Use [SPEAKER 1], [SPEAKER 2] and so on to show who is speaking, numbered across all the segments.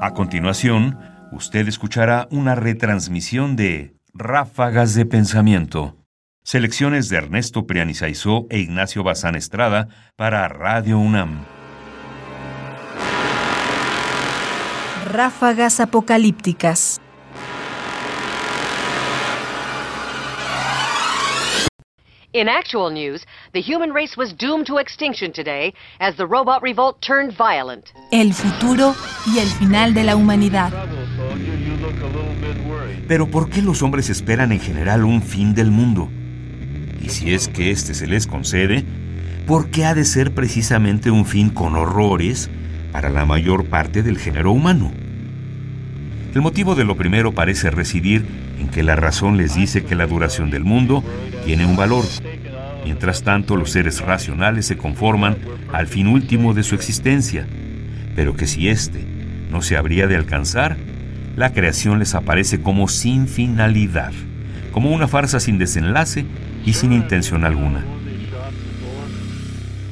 [SPEAKER 1] A continuación, usted escuchará una retransmisión de Ráfagas de Pensamiento, selecciones de Ernesto Prianizaizó e Ignacio Bazán Estrada para Radio UNAM.
[SPEAKER 2] Ráfagas apocalípticas.
[SPEAKER 3] In actual news, the human race was doomed to extinction today as the robot revolt turned violent.
[SPEAKER 2] El futuro y el final de la humanidad.
[SPEAKER 1] Pero ¿por qué los hombres esperan en general un fin del mundo? Y si es que éste se les concede, ¿por qué ha de ser precisamente un fin con horrores para la mayor parte del género humano? El motivo de lo primero parece residir en que la razón les dice que la duración del mundo tiene un valor. Mientras tanto, los seres racionales se conforman al fin último de su existencia, pero que si éste no se habría de alcanzar, la creación les aparece como sin finalidad, como una farsa sin desenlace y sin intención alguna.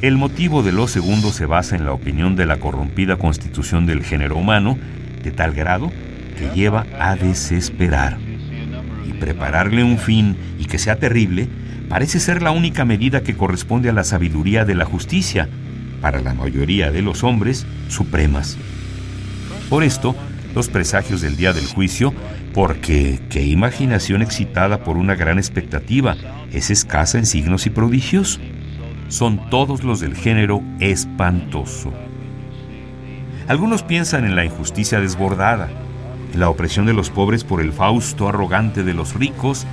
[SPEAKER 1] El motivo de lo segundo se basa en la opinión de la corrompida constitución del género humano, de tal grado que lleva a desesperar prepararle un fin y que sea terrible parece ser la única medida que corresponde a la sabiduría de la justicia, para la mayoría de los hombres, supremas. Por esto, los presagios del día del juicio, porque qué imaginación excitada por una gran expectativa es escasa en signos y prodigios, son todos los del género espantoso. Algunos piensan en la injusticia desbordada, la opresión de los pobres por el fausto arrogante de los ricos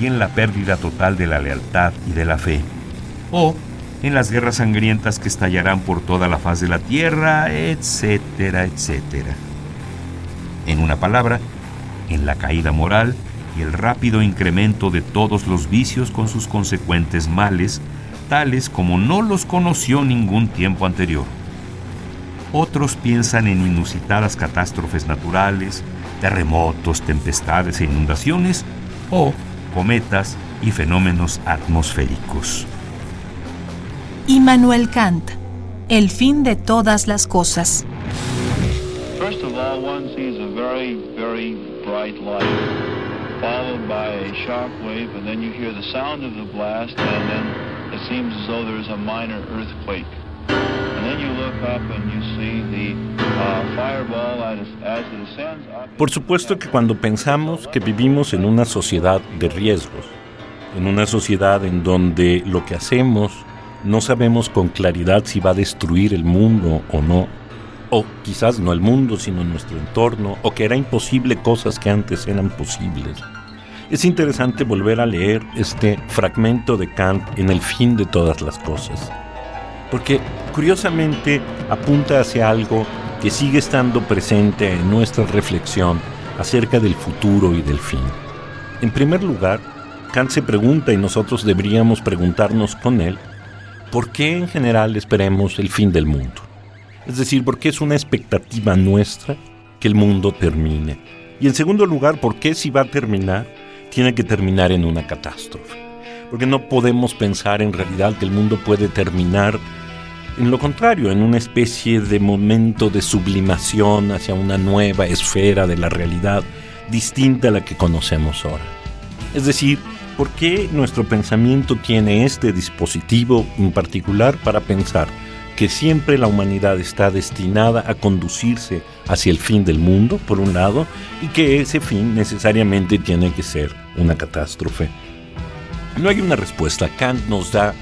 [SPEAKER 1] y en la pérdida total de la lealtad y de la fe. O en las guerras sangrientas que estallarán por toda la faz de la tierra, etcétera, etcétera. En una palabra, en la caída moral y el rápido incremento de todos los vicios con sus consecuentes males, tales como no los conoció ningún tiempo anterior. Otros piensan en inusitadas catástrofes naturales, terremotos, tempestades e inundaciones o cometas y fenómenos atmosféricos.
[SPEAKER 2] Immanuel Kant, El fin de todas las cosas.
[SPEAKER 4] First of all, one sees a very, very bright light, followed by a sharp wave, and then you hear the sound of the blast, and then it seems as though there is a minor earthquake.
[SPEAKER 5] Por supuesto que cuando pensamos que vivimos en una sociedad de riesgos, en una sociedad en donde lo que hacemos no sabemos con claridad si va a destruir el mundo o no, o quizás no el mundo, sino nuestro entorno, o que era imposible cosas que antes eran posibles. Es interesante volver a leer este fragmento de Kant en el fin de todas las cosas porque curiosamente apunta hacia algo que sigue estando presente en nuestra reflexión acerca del futuro y del fin. En primer lugar, Kant se pregunta y nosotros deberíamos preguntarnos con él, ¿por qué en general esperemos el fin del mundo? Es decir, ¿por qué es una expectativa nuestra que el mundo termine? Y en segundo lugar, ¿por qué si va a terminar, tiene que terminar en una catástrofe? Porque no podemos pensar en realidad que el mundo puede terminar en lo contrario, en una especie de momento de sublimación hacia una nueva esfera de la realidad distinta a la que conocemos ahora. Es decir, ¿por qué nuestro pensamiento tiene este dispositivo en particular para pensar que siempre la humanidad está destinada a conducirse hacia el fin del mundo, por un lado, y que ese fin necesariamente tiene que ser una catástrofe? No hay una respuesta. Kant nos da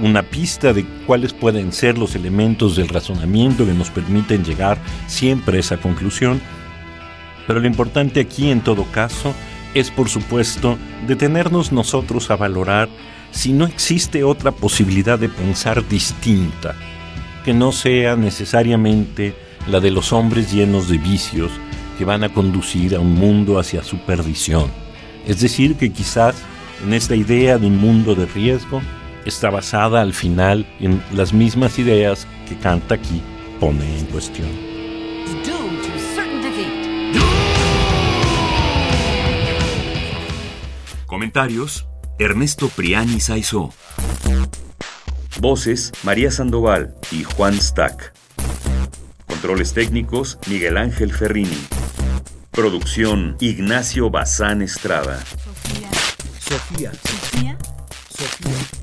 [SPEAKER 5] una pista de cuáles pueden ser los elementos del razonamiento que nos permiten llegar siempre a esa conclusión. Pero lo importante aquí en todo caso es por supuesto detenernos nosotros a valorar si no existe otra posibilidad de pensar distinta, que no sea necesariamente la de los hombres llenos de vicios que van a conducir a un mundo hacia su perdición. Es decir, que quizás en esta idea de un mundo de riesgo está basada al final en las mismas ideas que Kant aquí pone en cuestión.
[SPEAKER 1] Comentarios: Ernesto Priani Saizó. Voces: María Sandoval y Juan Stack. controles técnicos, Miguel Ángel Ferrini. Producción, Ignacio Bazán Estrada.
[SPEAKER 2] Sofía. Sofía. Sofía. Sofía.